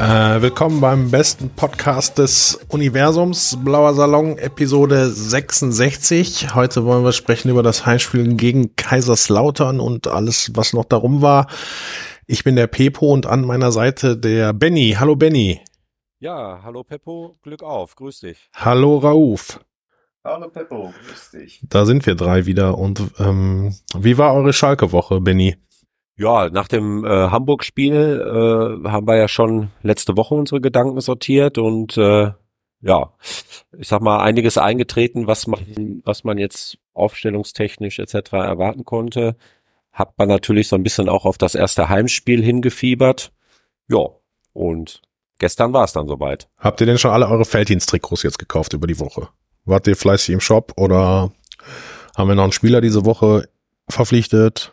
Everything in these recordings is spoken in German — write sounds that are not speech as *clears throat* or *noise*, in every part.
Äh, willkommen beim besten Podcast des Universums, Blauer Salon, Episode 66. Heute wollen wir sprechen über das Heimspiel gegen Kaiserslautern und alles, was noch darum war. Ich bin der Pepo und an meiner Seite der Benny. Hallo Benny. Ja, hallo Peppo, Glück auf, grüß dich. Hallo Rauf. Hallo Peppo, grüß dich. Da sind wir drei wieder. Und ähm, wie war eure Schalke-Woche, Benny? Ja, nach dem äh, Hamburg-Spiel äh, haben wir ja schon letzte Woche unsere Gedanken sortiert und äh, ja, ich sag mal, einiges eingetreten, was man, was man jetzt aufstellungstechnisch etc. erwarten konnte. Hat man natürlich so ein bisschen auch auf das erste Heimspiel hingefiebert. Ja, und gestern war es dann soweit. Habt ihr denn schon alle eure Felddienst-Trikots jetzt gekauft über die Woche? Wart ihr fleißig im Shop oder haben wir noch einen Spieler diese Woche verpflichtet?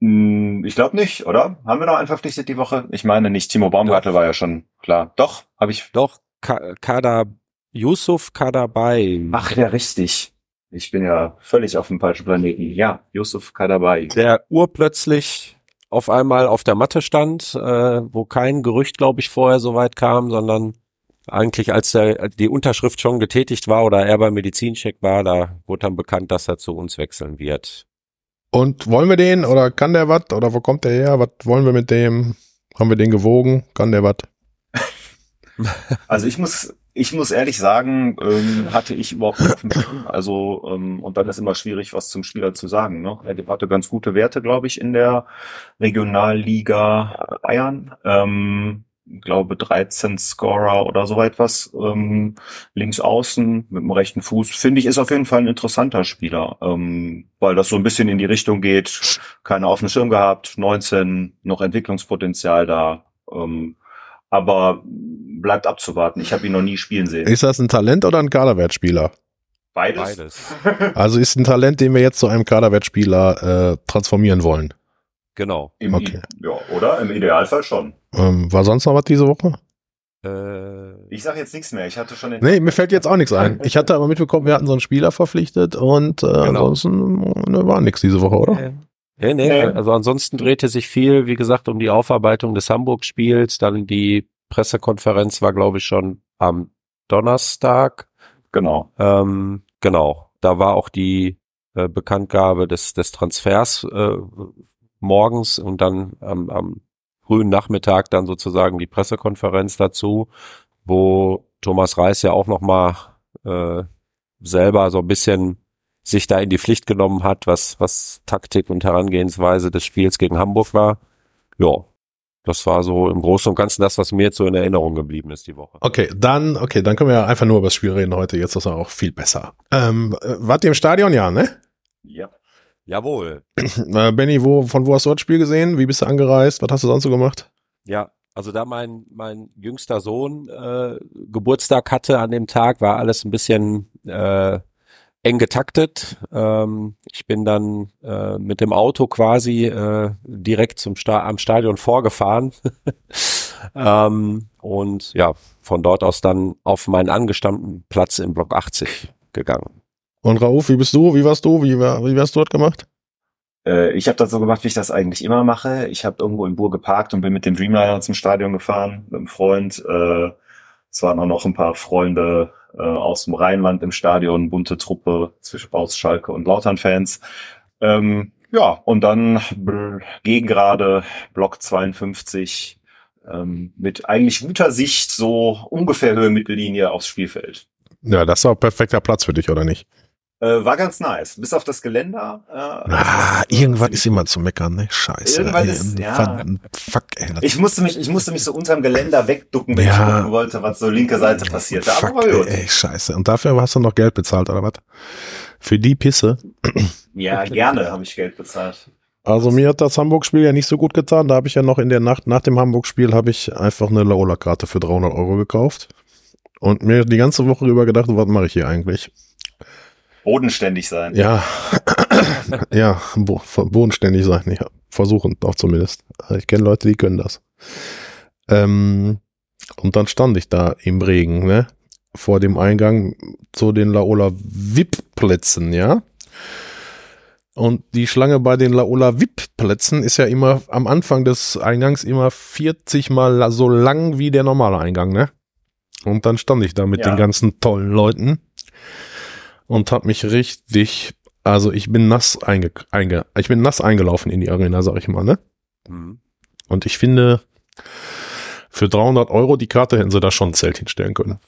Hm, Ich glaube nicht, oder? Haben wir noch einen verpflichtet die Woche? Ich meine nicht. Timo Baumgartel war ja schon klar. Doch, habe ich. Doch, Ka Kader Yusuf Kadabay. Ach ja, richtig. Ich bin ja völlig auf dem falschen Planeten. Ja, Yusuf Kadabay. der urplötzlich auf einmal auf der Matte stand, äh, wo kein Gerücht, glaube ich, vorher so weit kam, sondern eigentlich als der, die Unterschrift schon getätigt war oder er beim Medizincheck war, da wurde dann bekannt, dass er zu uns wechseln wird. Und wollen wir den oder kann der was oder wo kommt der her? Was wollen wir mit dem? Haben wir den gewogen? Kann der was? *laughs* Also ich muss, ich muss ehrlich sagen, ähm, hatte ich überhaupt nicht auf dem Schirm. Also ähm, und dann ist immer schwierig, was zum Spieler zu sagen. Ne? Er hatte ganz gute Werte, glaube ich, in der Regionalliga Bayern. Ähm, glaube 13 Scorer oder so etwas. Ähm, links außen mit dem rechten Fuß finde ich ist auf jeden Fall ein interessanter Spieler, ähm, weil das so ein bisschen in die Richtung geht. Keiner auf dem Schirm gehabt, 19 noch Entwicklungspotenzial da. Ähm, aber bleibt abzuwarten. Ich habe ihn noch nie spielen sehen. Ist das ein Talent oder ein Kaderwertspieler? Beides. Beides. *laughs* *laughs* Also ist ein Talent, den wir jetzt zu einem Kaderwertspieler äh, transformieren wollen. Genau. Im, Okay. Ja, oder? Im Idealfall schon. Ähm, war sonst noch was diese Woche? Äh, Ich sage jetzt nichts mehr. Ich hatte schon den. Nee, mir fällt jetzt auch nichts ein. *laughs* Ich hatte aber mitbekommen, wir hatten so einen Spieler verpflichtet und äh, Genau. ansonsten ne, war nichts diese Woche, oder? äh, nee, nee, Nee. also ansonsten drehte sich viel, wie gesagt, um die Aufarbeitung des Hamburg-Spiels. Dann die Pressekonferenz war, glaube ich, schon am Donnerstag. Genau. Ähm, genau, da war auch die äh, Bekanntgabe des, des Transfers äh, morgens und dann am, am frühen Nachmittag dann sozusagen die Pressekonferenz dazu, wo Thomas Reis ja auch nochmal äh, selber so ein bisschen sich da in die Pflicht genommen hat, was, was Taktik und Herangehensweise des Spiels gegen Hamburg war. Ja, das war so im Großen und Ganzen das, was mir jetzt so in Erinnerung geblieben ist die Woche. Okay, dann, okay, dann können wir ja einfach nur über das Spiel reden heute. Jetzt ist er auch viel besser. Ähm, äh, wart ihr im Stadion? Ja, ne? Ja. Jawohl. *clears throat* Äh, Benny, wo, von wo hast du das Spiel gesehen? Wie bist du angereist? Was hast du sonst so gemacht? Ja, also da mein, mein jüngster Sohn äh, Geburtstag hatte an dem Tag, war alles ein bisschen äh, eng getaktet. Ähm, ich bin dann äh, mit dem Auto quasi äh, direkt zum Sta am Stadion vorgefahren. *laughs* ähm, und ja, von dort aus dann auf meinen angestammten Platz im Block 80 gegangen. Und Rauf, wie bist du? Wie warst du? Wie, war, wie hast du das gemacht? Äh, ich habe das so gemacht, wie ich das eigentlich immer mache. Ich habe irgendwo in Bur geparkt und bin mit dem Dreamliner zum Stadion gefahren, mit einem Freund. Äh, es waren auch noch ein paar Freunde äh, aus dem Rheinland im Stadion, bunte Truppe zwischen aus Schalke und Lautern-Fans. Ähm, ja, und dann bl- Gegengrade, Block 52, ähm, mit eigentlich guter Sicht, so ungefähr Höhe Mittellinie aufs Spielfeld. Ja, das war perfekter Platz für dich, oder nicht? Äh, war ganz nice. Bis auf das Geländer. Äh, Ah, irgendwas ist immer zu meckern, ne? Scheiße. Irgendwas ey. ist- ja. Fuck, ey. das- Ich musste mich, ich musste mich so unterm Geländer wegducken, wenn Ja. ich gucken wollte, was so linke Seite passierte. Aber Fuck, war gut. ey, ey, scheiße. Und dafür hast du noch Geld bezahlt, oder was? Für die Pisse. Ja, gerne habe ich Geld bezahlt. Also mir hat das Hamburg-Spiel ja nicht so gut getan. Da habe ich ja noch in der Nacht nach dem Hamburg-Spiel habe ich einfach eine Laola-Karte für 300 Euro gekauft. Und mir die ganze Woche über gedacht, was mache ich hier eigentlich? Bodenständig sein. Ja, *clears throat* ja, bo bodenständig sein, ja. Versuchen auch zumindest. Ich kenne Leute, die können das. Ähm, und dann stand ich da im Regen, ne? Vor dem Eingang zu den Laola VIP-Plätzen, ja? Und die Schlange bei den Laola VIP-Plätzen ist ja immer am Anfang des Eingangs immer 40 mal so lang wie der normale Eingang, ne? Und dann stand ich da mit Ja. den ganzen tollen Leuten und hab mich richtig, also ich bin nass einge, einge, ich bin nass eingelaufen in die Arena, sag ich mal, ne? Mhm. Und ich finde, für 300 Euro die Karte hätten sie da schon ein Zelt hinstellen können.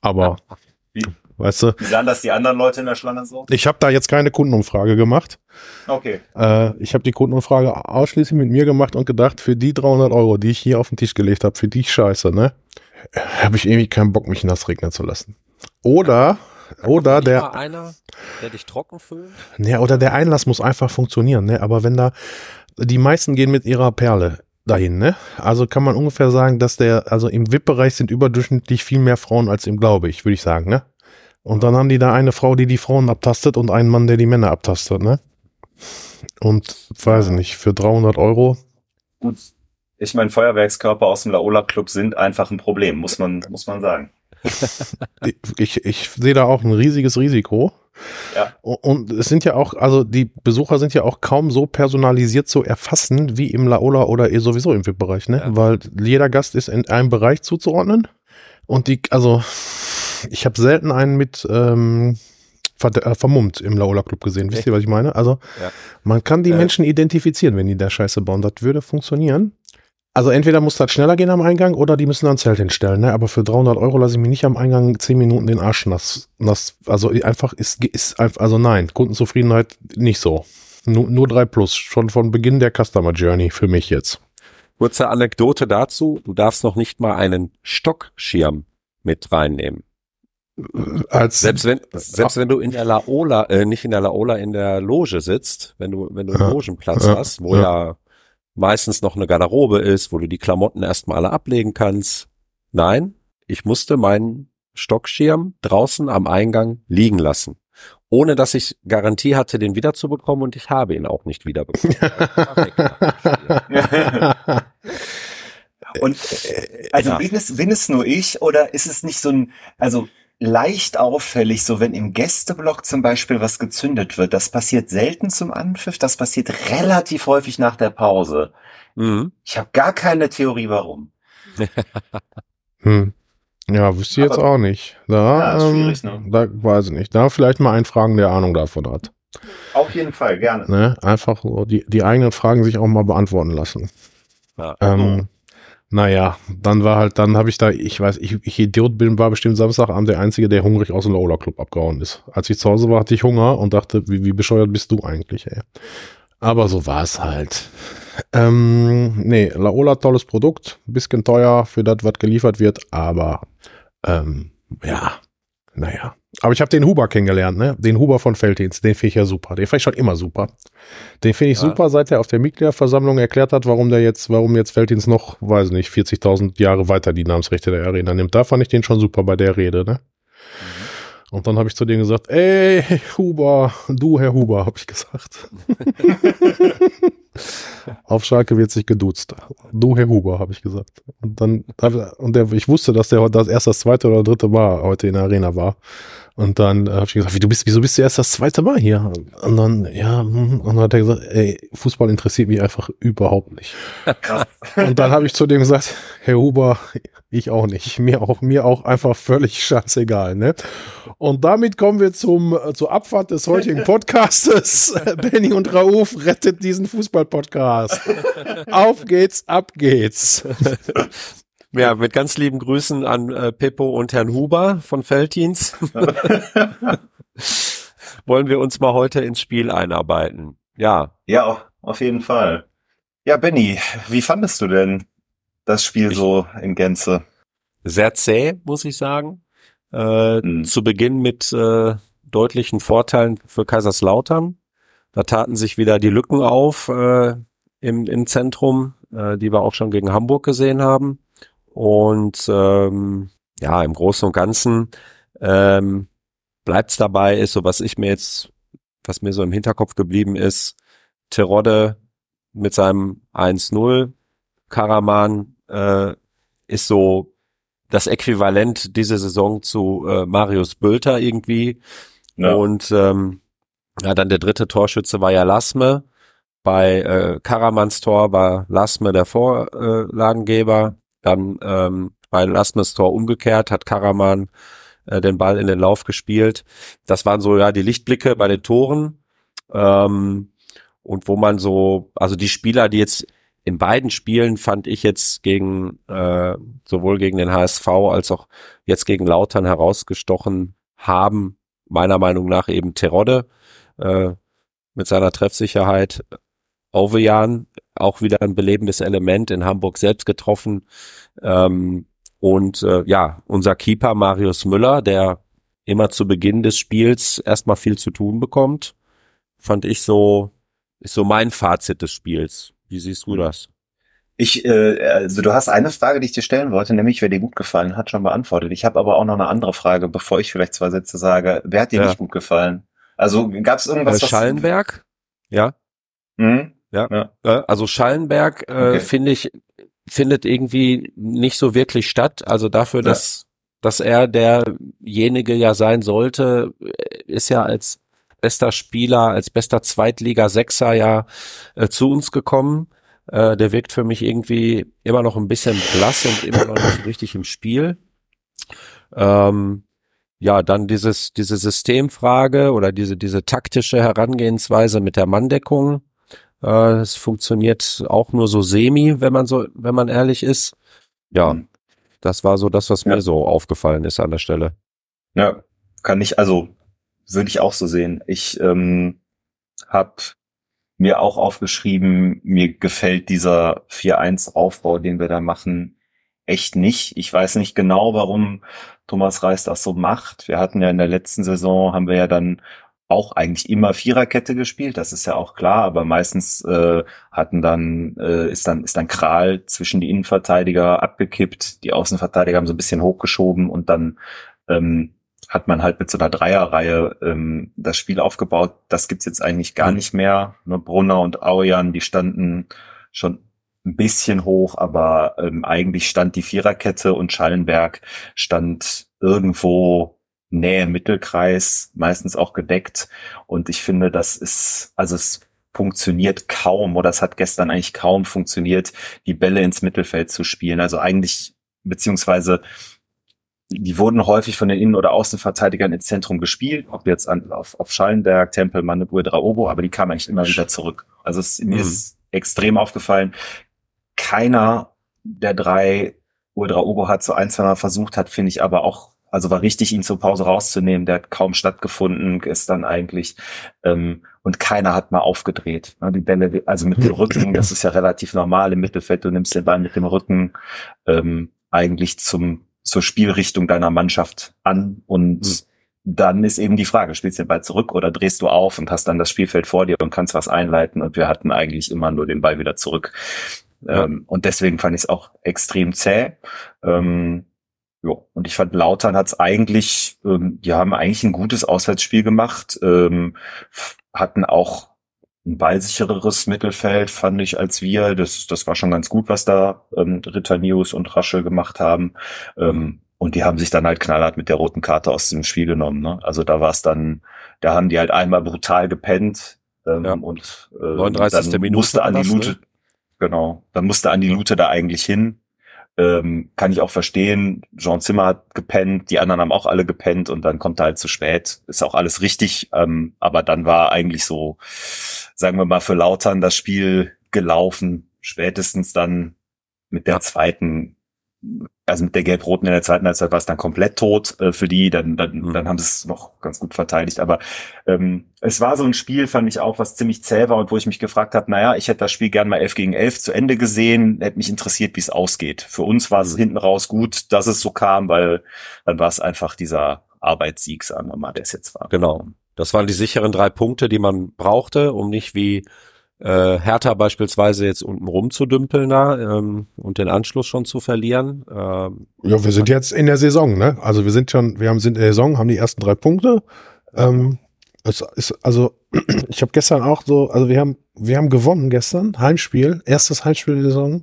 Aber, *laughs* Wie? weißt du, Wie sahen das die anderen Leute in der Schlange so? ich habe da jetzt keine Kundenumfrage gemacht. Okay. Äh, ich habe die Kundenumfrage ausschließlich mit mir gemacht und gedacht, für die 300 Euro, die ich hier auf den Tisch gelegt habe, für die Scheiße, ne, habe ich irgendwie keinen Bock, mich nass regnen zu lassen. Oder, oder Nicht mal der, einer, der dich trocken fühlt. ne, oder der Einlass muss einfach funktionieren, ne, aber wenn da, die meisten gehen mit ihrer Perle dahin, ne, also kann man ungefähr sagen, dass der, also im VIP-Bereich sind überdurchschnittlich viel mehr Frauen als im Glaube ich, würde ich sagen, ne. Und dann haben die da eine Frau, die die Frauen abtastet und einen Mann, der die Männer abtastet, ne. Und weiß ich nicht, für 300 Euro Gut. Ich meine, Feuerwerkskörper aus dem Laola Club sind einfach ein Problem, muss man, muss man sagen. *laughs* ich, ich sehe da auch ein riesiges Risiko. Ja. Und es sind ja auch, also die Besucher sind ja auch kaum so personalisiert zu erfassen wie im Laola oder eh sowieso im VIP-Bereich, ne? Ja. Weil jeder Gast ist in einem Bereich zuzuordnen. Und die, also ich habe selten einen mit ähm, ver äh, vermummt im Laola Club gesehen. Wisst ihr, was ich meine? Also Ja. man kann die Äh. Menschen identifizieren, wenn die da Scheiße bauen. Das würde funktionieren. Also entweder muss das schneller gehen am Eingang oder die müssen ein Zelt hinstellen. Ne? Aber für 300 Euro lasse ich mir nicht am Eingang 10 Minuten den Arsch nass. nass also einfach ist, ist einfach, also nein, Kundenzufriedenheit nicht so. Nur, nur 3 plus, schon von Beginn der Customer Journey für mich jetzt. Kurze Anekdote dazu. Du darfst noch nicht mal einen Stockschirm mit reinnehmen. Als Selbst wenn, selbst wenn du in der Laola, äh, nicht in der Laola, in der Loge sitzt, wenn du, wenn du einen Ja. Logenplatz Ja. hast, wo ja. Meistens noch eine Garderobe ist, wo du die Klamotten erstmal alle ablegen kannst. Nein, ich musste meinen Stockschirm draußen am Eingang liegen lassen. Ohne dass ich Garantie hatte, den wiederzubekommen und ich habe ihn auch nicht wiederbekommen. *laughs* Und also Ja. bin, es, bin es nur ich oder ist es nicht so ein, also leicht auffällig, so wenn im Gästeblock zum Beispiel was gezündet wird. Das passiert selten zum Anpfiff, das passiert relativ häufig nach der Pause. Mhm. Ich habe gar keine Theorie, warum. *laughs* Hm. Ja, wüsste ich jetzt auch nicht. Da, Ja, ist ähm, schwierig, ne? da weiß ich nicht. Da vielleicht mal einen Fragen, der Ahnung davon hat. Auf jeden Fall, gerne. Ne? Einfach so die, die eigenen Fragen sich auch mal beantworten lassen. Ja. Ähm, naja, dann war halt, dann habe ich da, ich weiß, ich, ich Idiot bin, war bestimmt Samstagabend der Einzige, der hungrig aus dem Laola Club abgehauen ist. Als ich zu Hause war, hatte ich Hunger und dachte, wie, wie bescheuert bist du eigentlich, ey. Aber so war es halt. Ähm, nee, Laola, tolles Produkt, bisschen teuer für das, was geliefert wird, aber ähm, ja, naja. Aber ich habe den Huber kennengelernt, ne? Den Huber von Feldins, den finde ich ja super. Den finde ich schon immer super. Den finde ich Ja. super, seit er auf der Mitgliederversammlung erklärt hat, warum der jetzt, warum jetzt Feldins noch, weiß nicht, 40.000 Jahre weiter die Namensrechte der Arena nimmt. Da fand ich den schon super bei der Rede, ne? Und dann habe ich zu dem gesagt, ey, Huber, du, Herr Huber, habe ich gesagt. *laughs* *laughs* Auf Schalke wird sich geduzt. Du, Herr Huber, habe ich gesagt. Und dann, und der, ich wusste, dass der das erst das zweite oder dritte Mal heute in der Arena war. Und dann äh, habe ich gesagt, wie, du bist, wieso bist du erst das zweite Mal hier? Und dann, ja, hm, und dann hat er gesagt, ey, Fußball interessiert mich einfach überhaupt nicht. Krass. Und dann habe ich zu dem gesagt, Herr Huber, ich auch nicht. Mir auch, mir auch einfach völlig scheißegal, ne? Und damit kommen wir zum, äh, zur Abfahrt des heutigen Podcastes. *laughs* Benny und Rauf rettet diesen Fußball-Podcast. Auf geht's, ab geht's. Ja, mit ganz lieben Grüßen an äh, Pippo und Herrn Huber von Felddienst. *laughs* Wollen wir uns mal heute ins Spiel einarbeiten. Ja, Ja, auf- jeden Fall. Ja, Benny, wie fandest du denn das Spiel Ich- so in Gänze? sehr zäh, muss ich sagen. Äh, Mhm. Zu Beginn mit äh, deutlichen Vorteilen für Kaiserslautern. Da taten sich wieder die Lücken auf äh, im, im Zentrum, äh, die wir auch schon gegen Hamburg gesehen haben. Und ähm, ja, im Großen und Ganzen ähm, bleibt's dabei, ist so, was ich mir jetzt, was mir so im Hinterkopf geblieben ist, Terodde mit seinem 1-0, Karaman äh, ist so das Äquivalent diese Saison zu äh, Marius Bülter irgendwie. Ja. Und ähm, Ja, dann der dritte Torschütze war ja Lasme. Bei äh, Karamans Tor war Lasme der Vorlagengeber. Dann ähm, bei Lasmes Tor umgekehrt hat Karaman äh, den Ball in den Lauf gespielt. Das waren so ja die Lichtblicke bei den Toren. Ähm, und wo man so, also die Spieler, die jetzt in beiden Spielen fand ich jetzt gegen äh, sowohl gegen den HSV als auch jetzt gegen Lautern herausgestochen haben, meiner Meinung nach eben Terodde äh, mit seiner Treffsicherheit. Ovejan, auch wieder ein belebendes Element in Hamburg selbst getroffen. Ähm, und äh, ja, unser Keeper Marius Müller, der immer zu Beginn des Spiels erstmal viel zu tun bekommt, fand ich so, ist so mein Fazit des Spiels. Wie siehst du das? Ich, äh, also du hast eine Frage, die ich dir stellen wollte, nämlich wer dir gut gefallen hat, schon beantwortet. Ich habe aber auch noch eine andere Frage, bevor ich vielleicht zwei Sätze sage. Wer hat dir ja. nicht gut gefallen? Also gab es irgendwas? Äh, Schallenberg, ja. Mhm. Ja. ja. Also Schallenberg äh, okay. finde ich findet irgendwie nicht so wirklich statt. Also dafür, ja. dass dass er derjenige ja sein sollte, ist ja als bester Spieler, als bester Zweitliga-Sechser ja äh, zu uns gekommen. Äh, der wirkt für mich irgendwie immer noch ein bisschen blass und immer noch nicht richtig im Spiel. Ähm, ja, dann dieses, diese Systemfrage oder diese, diese taktische Herangehensweise mit der Manndeckung. Äh, es funktioniert auch nur so semi, wenn man so, wenn man ehrlich ist. Ja, mhm. das war so das, was ja. mir so aufgefallen ist an der Stelle. Ja, kann ich, also würde ich auch so sehen. Ich ähm, habe mir auch aufgeschrieben, mir gefällt dieser 4-1-Aufbau, den wir da machen, echt nicht. Ich weiß nicht genau, warum Thomas Reis das so macht. Wir hatten ja in der letzten Saison, haben wir ja dann auch eigentlich immer Viererkette gespielt, das ist ja auch klar, aber meistens äh, hatten dann äh, ist dann ist dann Kral zwischen die Innenverteidiger abgekippt, die Außenverteidiger haben so ein bisschen hochgeschoben und dann ähm, hat man halt mit so einer Dreierreihe ähm, das Spiel aufgebaut. Das gibt's jetzt eigentlich gar mhm. nicht mehr. Ne, Brunner und Aujan, die standen schon ein bisschen hoch, aber ähm, eigentlich stand die Viererkette und Schallenberg stand irgendwo Nähe Mittelkreis, meistens auch gedeckt. Und ich finde, das ist, also es funktioniert kaum oder es hat gestern eigentlich kaum funktioniert, die Bälle ins Mittelfeld zu spielen. Also eigentlich, beziehungsweise die wurden häufig von den Innen- oder Außenverteidigern ins Zentrum gespielt, ob jetzt an, auf, auf Schallenberg, Tempel, Mannebrühe, Draobo, aber die kamen eigentlich immer wieder zurück. Also es, mir mhm. ist extrem aufgefallen, keiner der drei Obo hat so ein, zwei Mal versucht hat, finde ich aber auch, also war richtig, ihn zur Pause rauszunehmen. Der hat kaum stattgefunden gestern eigentlich. Ähm, und keiner hat mal aufgedreht. Ne, die Bälle, also mit dem Rücken, *laughs* das ist ja relativ normal im Mittelfeld. Du nimmst den Ball mit dem Rücken ähm, eigentlich zum zur Spielrichtung deiner Mannschaft an und mhm. dann ist eben die Frage, spielst du den Ball zurück oder drehst du auf und hast dann das Spielfeld vor dir und kannst was einleiten und wir hatten eigentlich immer nur den Ball wieder zurück. Ja. Ähm, und deswegen fand ich es auch extrem zäh. Ähm, ja, und ich fand, Lautern hat es eigentlich, ähm, die haben eigentlich ein gutes Auswärtsspiel gemacht, ähm, hatten auch ein ballsichereres Mittelfeld, fand ich, als wir. Das, das war schon ganz gut, was da ähm, Ritter News und Raschel gemacht haben. Ähm, und die haben sich dann halt knallhart mit der roten Karte aus dem Spiel genommen. Ne? Also da war es dann, da haben die halt einmal brutal gepennt ähm, ja. und äh, 39. dann Minute musste an die Lute, ne? genau, dann musste an die Lute da eigentlich hin. Ähm, kann ich auch verstehen. Jean Zimmer hat gepennt, die anderen haben auch alle gepennt und dann kommt er halt zu spät. Ist auch alles richtig, ähm, aber dann war eigentlich so, sagen wir mal, für Lautern das Spiel gelaufen. Spätestens dann mit der zweiten also mit der Gelb-Roten in der zweiten Halbzeit war es dann komplett tot äh, für die, dann, dann, mhm. dann haben sie es noch ganz gut verteidigt. Aber ähm, es war so ein Spiel, fand ich auch, was ziemlich zäh war und wo ich mich gefragt habe, naja, ich hätte das Spiel gern mal 11 gegen 11 zu Ende gesehen, hätte mich interessiert, wie es ausgeht. Für uns war es mhm. hinten raus gut, dass es so kam, weil dann war es einfach dieser Arbeitssieg, sagen wir mal, der es jetzt war. Genau. Das waren die sicheren drei Punkte, die man brauchte, um nicht wie äh, Hertha beispielsweise jetzt unten rumzudümpeln da ähm, und den Anschluss schon zu verlieren. Ähm, ja, wir sind jetzt in der Saison, ne? Also wir sind schon, wir haben sind in der Saison, haben die ersten drei Punkte. Ähm, es ist also, *clears throat* ich habe gestern auch so, also wir haben, wir haben gewonnen gestern, Heimspiel, erstes Heimspiel der Saison.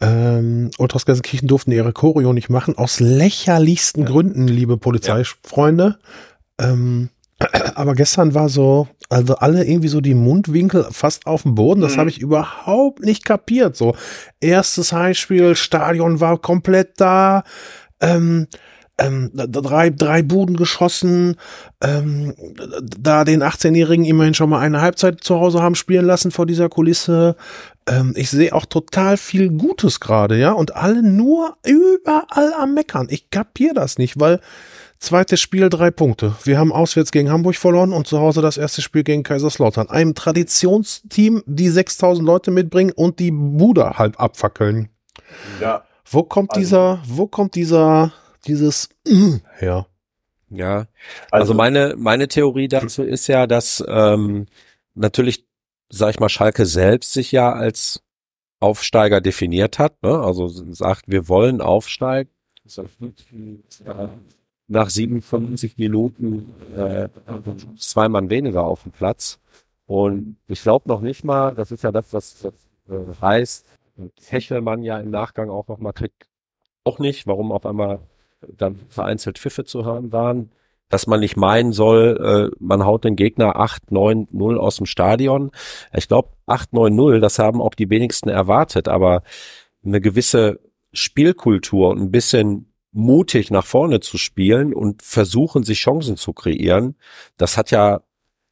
Ähm, Ultras Gelsenkirchen durften ihre Choreo nicht machen, aus lächerlichsten ja. Gründen, liebe Polizeifreunde. Ja. Ähm, *clears throat* Aber gestern war so, also alle irgendwie so die Mundwinkel fast auf dem Boden. Das mhm. habe ich überhaupt nicht kapiert. So, erstes Heimspiel, Stadion war komplett da. Ähm, ähm, drei, drei Buden geschossen, ähm, da den 18-Jährigen immerhin schon mal eine Halbzeit zu Hause haben spielen lassen vor dieser Kulisse. Ähm, ich sehe auch total viel Gutes gerade, ja, und alle nur überall am Meckern. Ich kapier das nicht, weil zweites Spiel drei Punkte. Wir haben auswärts gegen Hamburg verloren und zu Hause das erste Spiel gegen Kaiserslautern. Einem Traditionsteam, die 6000 Leute mitbringen und die Bude halb abfackeln. Ja. Wo kommt also, dieser, wo kommt dieser dieses *clears throat* her. Ja, also, also meine, meine Theorie dazu ist ja, dass ähm, natürlich, sag ich mal, Schalke selbst sich ja als Aufsteiger definiert hat, ne? also sagt, wir wollen aufsteigen. Nach 57 Minuten äh, zwei Mann weniger auf dem Platz. Und ich glaube noch nicht mal, das ist ja das, was das äh, heißt, Hechelmann ja im Nachgang auch noch mal kriegt, auch nicht, warum auf einmal dann vereinzelt Pfiffe zu hören waren, dass man nicht meinen soll, äh, man haut den Gegner 8-9-0 aus dem Stadion. Ich glaube, 8-9-0, das haben auch die wenigsten erwartet, aber eine gewisse Spielkultur und ein bisschen mutig nach vorne zu spielen und versuchen, sich Chancen zu kreieren, das hat ja,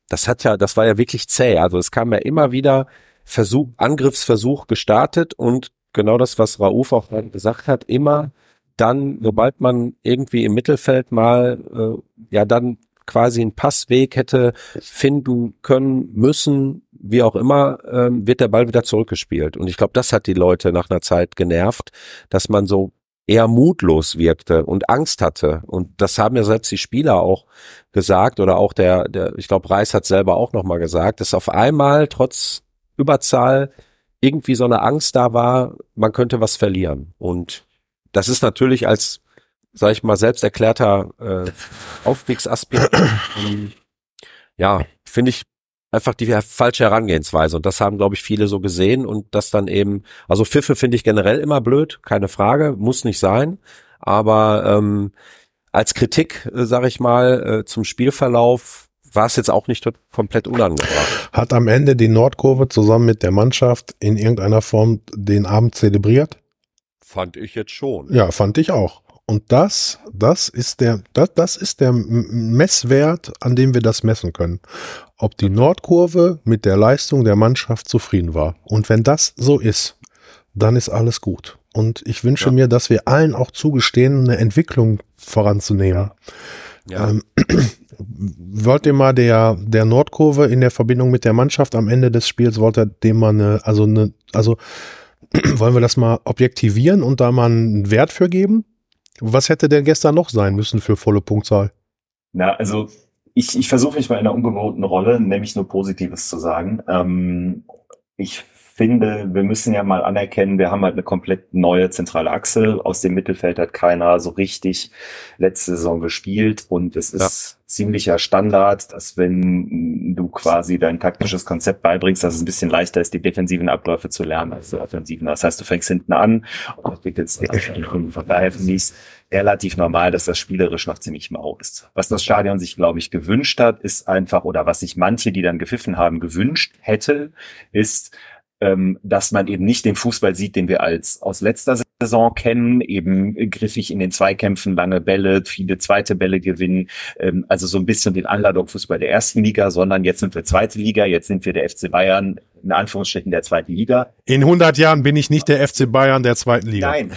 das hat ja, das war ja wirklich zäh. Also es kam ja immer wieder Versuch, Angriffsversuch gestartet und genau das, was Rauf auch gesagt hat, immer dann, sobald man irgendwie im Mittelfeld mal, äh, ja, dann quasi einen Passweg hätte finden können, müssen, wie auch immer, ähm, wird der Ball wieder zurückgespielt. Und ich glaube, das hat die Leute nach einer Zeit genervt, dass man so eher mutlos wirkte und Angst hatte. Und das haben ja selbst die Spieler auch gesagt oder auch der, der ich glaube, Reis hat selber auch nochmal gesagt, dass auf einmal trotz Überzahl irgendwie so eine Angst da war, man könnte was verlieren. Und das ist natürlich als, sag ich mal, selbst erklärter äh, Aufstiegsaspirant, *clears throat* ähm, ja, finde ich einfach die falsche Herangehensweise. Und das haben, glaube ich, viele so gesehen und das dann eben, also Pfiffe finde ich generell immer blöd, keine Frage, muss nicht sein. Aber ähm, als Kritik, äh, sage ich mal, äh, zum Spielverlauf war es jetzt auch nicht komplett unangebracht. Hat am Ende die Nordkurve zusammen mit der Mannschaft in irgendeiner Form den Abend zelebriert? Fand ich jetzt schon. Ja, fand ich auch. Und das, das ist der, das, das ist der Messwert, an dem wir das messen können. Ob die Nordkurve mit der Leistung der Mannschaft zufrieden war. Und wenn das so ist, dann ist alles gut. Und ich wünsche ja. mir, dass wir allen auch zugestehen, eine Entwicklung voranzunehmen. Ja. Ähm, *clears throat* wollt ihr mal der, der Nordkurve in der Verbindung mit der Mannschaft am Ende des Spiels, wollt ihr dem mal eine, also eine, also *clears throat* wollen wir das mal objektivieren und da mal einen Wert für geben? Was hätte denn gestern noch sein müssen für volle Punktzahl? Na, also ich, ich versuche mich mal in einer ungewohnten Rolle, nämlich nur Positives zu sagen. Ähm, ich finde, wir müssen ja mal anerkennen, wir haben halt eine komplett neue zentrale Achse. Aus dem Mittelfeld hat keiner so richtig letzte Saison gespielt und es ist ja. Ziemlicher Standard, dass wenn du quasi dein taktisches Konzept beibringst, dass es ein bisschen leichter ist, die defensiven Abläufe zu lernen als die offensiven. Das heißt, du fängst hinten an und entwickelst von daher finde ich relativ normal, dass das spielerisch noch ziemlich mau ist. Was das Stadion sich, glaube ich, gewünscht hat, ist einfach, oder was sich manche, die dann gepfiffen haben, gewünscht hätte, ist, ähm, dass man eben nicht den Fußball sieht, den wir als aus letzter Saison kennen, eben griffig in den Zweikämpfen, lange Bälle, viele zweite Bälle gewinnen, ähm, also so ein bisschen den Underdog-Fußball der ersten Liga, sondern jetzt sind wir zweite Liga, jetzt sind wir der FC Bayern, in Anführungsstrichen der zweiten Liga. In 100 Jahren bin ich nicht der FC Bayern der zweiten Liga. Nein,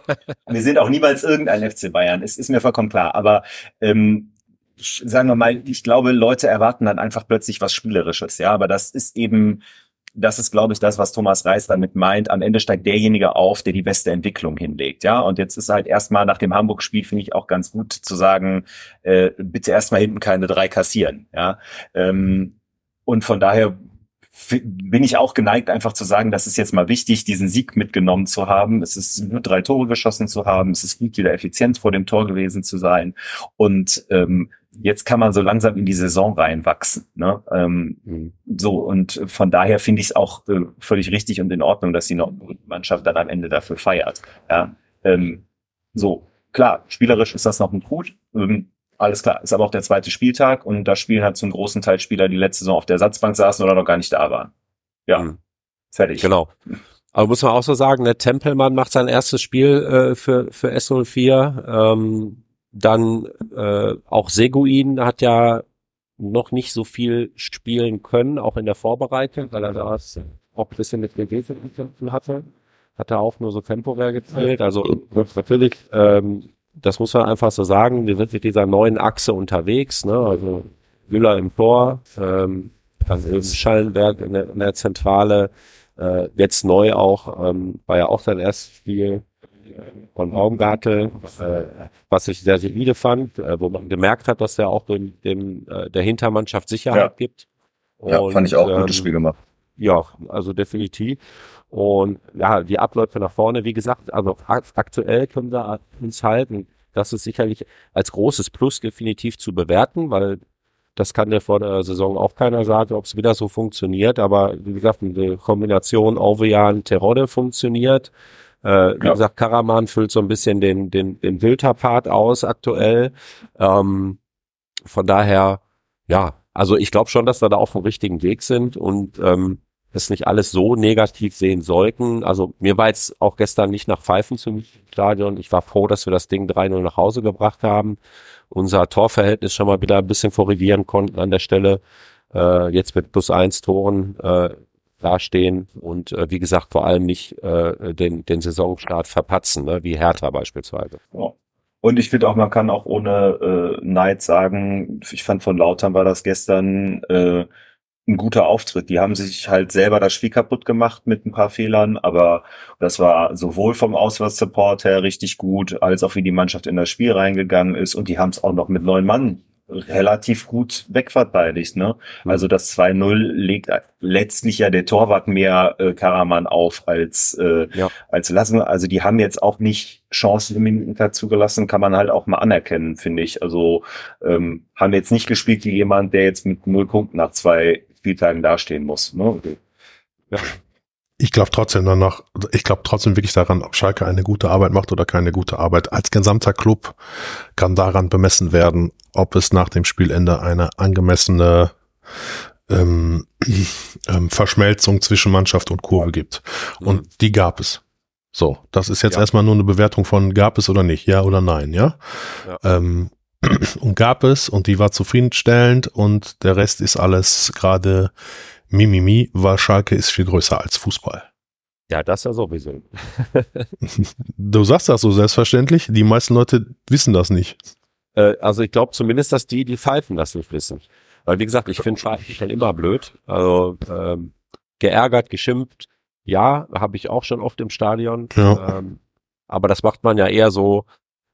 *laughs* wir sind auch niemals irgendein FC Bayern, es ist mir vollkommen klar, aber ähm, sagen wir mal, ich glaube, Leute erwarten dann einfach plötzlich was Spielerisches, ja, aber das ist eben das ist, glaube ich, das, was Thomas Reis damit meint. Am Ende steigt derjenige auf, der die beste Entwicklung hinlegt. Ja, und jetzt ist halt erstmal nach dem Hamburg-Spiel, finde ich auch ganz gut zu sagen, äh, bitte erstmal hinten keine drei kassieren. Ja, ähm, und von daher bin ich auch geneigt, einfach zu sagen, das ist jetzt mal wichtig, diesen Sieg mitgenommen zu haben. Es ist nur drei Tore geschossen zu haben. Es ist gut, wieder effizient vor dem Tor gewesen zu sein. Und ähm, jetzt kann man so langsam in die Saison reinwachsen. Ne? Ähm, mhm. So, und von daher finde ich es auch äh, völlig richtig und in Ordnung, dass die Mannschaft dann am Ende dafür feiert. Ja? Ähm, so, klar, spielerisch ist das noch ein gut. Ähm, alles klar. Ist aber auch der zweite Spieltag und da spielen halt zum großen Teil Spieler, die letzte Saison auf der Ersatzbank saßen oder noch gar nicht da waren. Ja, mhm. fertig. Genau. Aber muss man auch so sagen, der Tempelmann macht sein erstes Spiel äh, für, für S04. Ähm, dann äh, auch Seguin hat ja noch nicht so viel spielen können, auch in der Vorbereitung, weil er da auch ein bisschen mit WG zu kämpfen hatte. Hat er auch nur so temporär gezählt. Also natürlich, ähm, das muss man einfach so sagen, wir sind mit dieser neuen Achse unterwegs. Ne? Also Müller im Tor, ähm, dann eben Schallenberg in der, in der Zentrale, äh, jetzt neu auch, ähm, war ja auch sein erstes Spiel von Baumgartel, äh, was ich sehr solide fand, äh, wo man gemerkt hat, dass er auch dem, dem äh, der Hintermannschaft Sicherheit ja. gibt. Und, ja, fand ich auch ein gutes ähm, Spiel gemacht. Ja, also definitiv. Und ja, die Abläufe nach vorne, wie gesagt, also aktuell können wir uns halten. Das ist sicherlich als großes Plus definitiv zu bewerten, weil das kann ja vor der Saison auch keiner sagen, ob es wieder so funktioniert. Aber wie gesagt, eine Kombination Auvejan Terodde funktioniert. Äh, wie ja. gesagt, Karaman füllt so ein bisschen den, den, den Wilter-Part aus aktuell. Ähm, von daher, ja, also ich glaube schon, dass wir da auf dem richtigen Weg sind und ähm, das nicht alles so negativ sehen sollten. Also mir war jetzt auch gestern nicht nach Pfeifen zum Stadion. Ich war froh, dass wir das Ding 3-0 nach Hause gebracht haben. Unser Torverhältnis schon mal wieder ein bisschen korrigieren konnten an der Stelle. Äh, jetzt mit plus eins Toren äh, dastehen und äh, wie gesagt vor allem nicht äh, den, den Saisonstart verpatzen, ne? wie Hertha beispielsweise. Ja. Und ich finde auch, man kann auch ohne äh, Neid sagen, ich fand von Lautern war das gestern äh, ein guter Auftritt. Die haben sich halt selber das Spiel kaputt gemacht mit ein paar Fehlern, aber das war sowohl vom Auswärtssupport her richtig gut, als auch wie die Mannschaft in das Spiel reingegangen ist und die haben es auch noch mit neun Mann relativ gut wegverteidigt. Ne? Mhm. Also das 2-0 legt letztlich ja der Torwart mehr äh, Karaman auf als äh, ja. als lassen. Also die haben jetzt auch nicht Chancen im Minuten zugelassen, kann man halt auch mal anerkennen, finde ich. Also ähm, haben jetzt nicht gespielt wie jemand, der jetzt mit null Punkten nach zwei Spieltagen dastehen muss. Ne? Okay. Ja ich glaube trotzdem danach, ich glaube trotzdem wirklich daran, ob Schalke eine gute Arbeit macht oder keine gute Arbeit. Als gesamter Club kann daran bemessen werden, ob es nach dem Spielende eine angemessene ähm, *clears throat* ähm, Verschmelzung zwischen Mannschaft und Kurve gibt. Und mhm. die gab es. So, das ist jetzt ja. erstmal nur eine Bewertung von gab es oder nicht, ja oder nein, ja. ja. Ähm, *clears throat* und gab es und die war zufriedenstellend und der Rest ist alles gerade Mimimi, weil Schalke ist viel größer als Fußball. Ja, das ja sowieso. *laughs* *laughs* du sagst das so selbstverständlich. Die meisten Leute wissen das nicht. Äh, also ich glaube zumindest, dass die, die pfeifen, das nicht wissen. Weil wie gesagt, ich finde Pfeifen immer blöd. Also ähm, geärgert, geschimpft, ja, habe ich auch schon oft im Stadion. Ja. Ähm, aber das macht man ja eher so,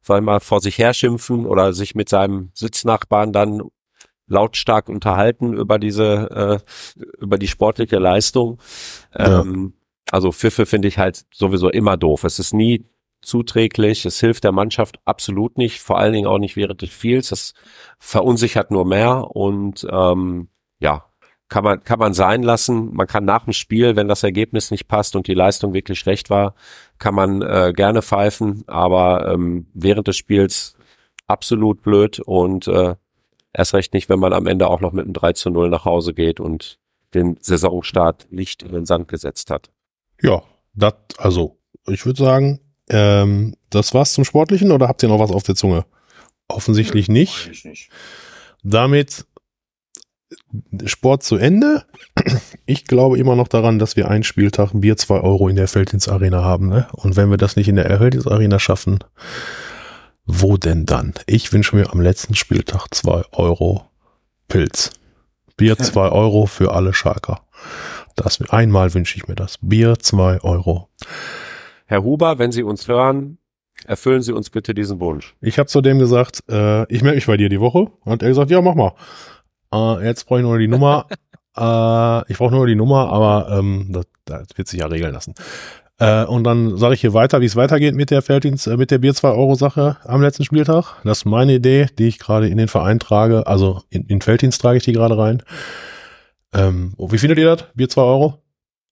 weil mal vor sich her schimpfen oder sich mit seinem Sitznachbarn dann lautstark unterhalten über diese, äh, über die sportliche Leistung. Ja. Ähm, also Pfiffe finde ich halt sowieso immer doof. Es ist nie zuträglich, es hilft der Mannschaft absolut nicht, vor allen Dingen auch nicht während des Spiels. Das verunsichert nur mehr und ähm, ja, kann man, kann man sein lassen. Man kann nach dem Spiel, wenn das Ergebnis nicht passt und die Leistung wirklich schlecht war, kann man äh, gerne pfeifen, aber ähm, während des Spiels absolut blöd und äh, Erst recht nicht, wenn man am Ende auch noch mit einem 3 zu 0 nach Hause geht und den Saisonstart nicht in den Sand gesetzt hat. Ja, das, also, ich würde sagen, ähm, das war's zum Sportlichen oder habt ihr noch was auf der Zunge? Offensichtlich nicht. nicht. Damit Sport zu Ende. Ich glaube immer noch daran, dass wir einen Spieltag Bier 2 Euro in der Feldins Arena haben. Ne? Und wenn wir das nicht in der Feldins Arena schaffen, wo denn dann? Ich wünsche mir am letzten Spieltag zwei Euro Pilz. Bier zwei Euro für alle Schalker. Das, einmal wünsche ich mir das. Bier zwei Euro. Herr Huber, wenn Sie uns hören, erfüllen Sie uns bitte diesen Wunsch. Ich habe zu dem gesagt, äh, ich melde mich bei dir die Woche. Und er gesagt, ja, mach mal. Äh, jetzt brauche ich nur die Nummer. *laughs* äh, ich brauche nur die Nummer, aber ähm, das, das wird sich ja regeln lassen. Äh, und dann sage ich hier weiter, wie es weitergeht mit der Felddienst, äh, mit der Bier 2 Euro Sache am letzten Spieltag. Das ist meine Idee, die ich gerade in den Verein trage. Also in, in Felddienst trage ich die gerade rein. Ähm, wie findet ihr das? Bier 2 Euro?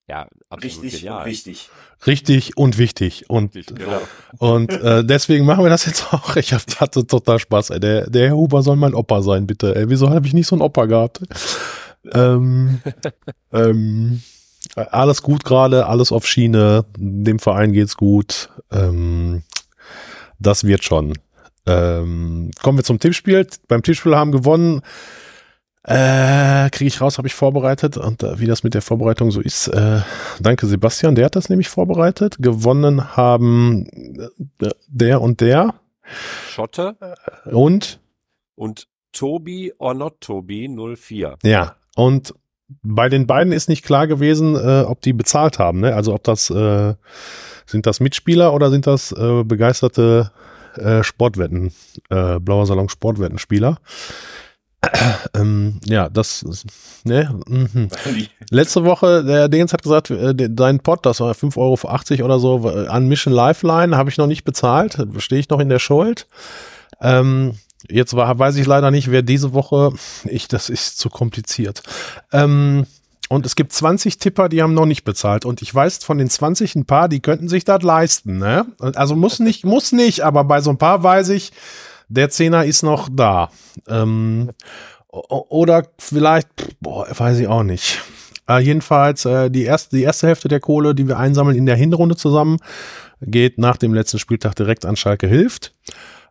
Ja, absolut Richtig genial. und wichtig. Richtig und wichtig. Und, Richtig, genau. *laughs* und äh, deswegen machen wir das jetzt auch. Ich hatte total Spaß. Ey. Der, der Herr Huber soll mein Opa sein, bitte. Ey, wieso habe ich nicht so einen Opa gehabt? ähm, *laughs* ähm, alles gut gerade, alles auf Schiene. Dem Verein geht's gut. Ähm, das wird schon. Ähm, kommen wir zum Tippspiel. Beim Tippspiel haben gewonnen. Äh, Kriege ich raus, habe ich vorbereitet. Und äh, wie das mit der Vorbereitung so ist, äh, danke Sebastian, der hat das nämlich vorbereitet. Gewonnen haben äh, der und der Schotte und und Tobi or not Tobi 04. ja. Und bei den beiden ist nicht klar gewesen, äh, ob die bezahlt haben. Ne? Also ob das äh, sind das Mitspieler oder sind das äh, begeisterte äh, Sportwetten, äh, Blauer Salon Sportwettenspieler. *clears throat* ähm, ja, das ist, ne, mhm. Letzte Woche, der Dingens hat gesagt, äh, de- dein Pod, das war 5,80 Euro oder so, an Mission Lifeline, habe ich noch nicht bezahlt, stehe ich noch in der Schuld. Ähm, jetzt war, weiß ich leider nicht, wer diese Woche, ich, das ist zu kompliziert. Ähm, und es gibt 20 Tipper, die haben noch nicht bezahlt. Und ich weiß von den 20 ein paar, die könnten sich das leisten. Ne? Also muss nicht, muss nicht, aber bei so ein paar weiß ich, der Zehner ist noch da. Ähm, oder vielleicht, boah, weiß ich auch nicht. Äh, jedenfalls, äh, die, erste, die erste Hälfte der Kohle, die wir einsammeln in der Hinrunde zusammen, geht nach dem letzten Spieltag direkt an Schalke Hilft.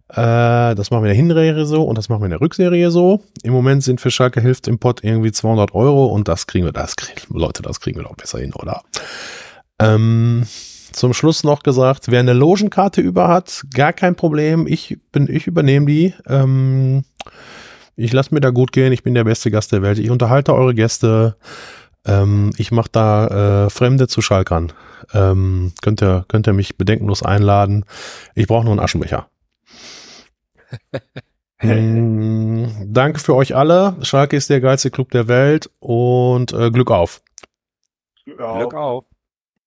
Äh, das machen wir in der Hinserie so und das machen wir in der Rückserie so. Im Moment sind für Schalke Hilft im Pott irgendwie 200 Euro und das kriegen wir, das kriegen, Leute, das kriegen wir doch besser hin, oder? Ähm, zum Schluss noch gesagt, wer eine Logenkarte über hat, gar kein Problem. Ich bin, ich übernehme die. Ähm, ich lasse mir da gut gehen. Ich bin der beste Gast der Welt. Ich unterhalte eure Gäste. Ähm, ich mache da äh, Fremde zu Schalkern. Ähm, könnt ihr, könnt ihr mich bedenkenlos einladen. Ich brauche nur einen Aschenbecher. *laughs* Mm, danke für euch alle. Schalke ist der geilste Club der Welt und äh, Glück auf. Ja. Glück auf.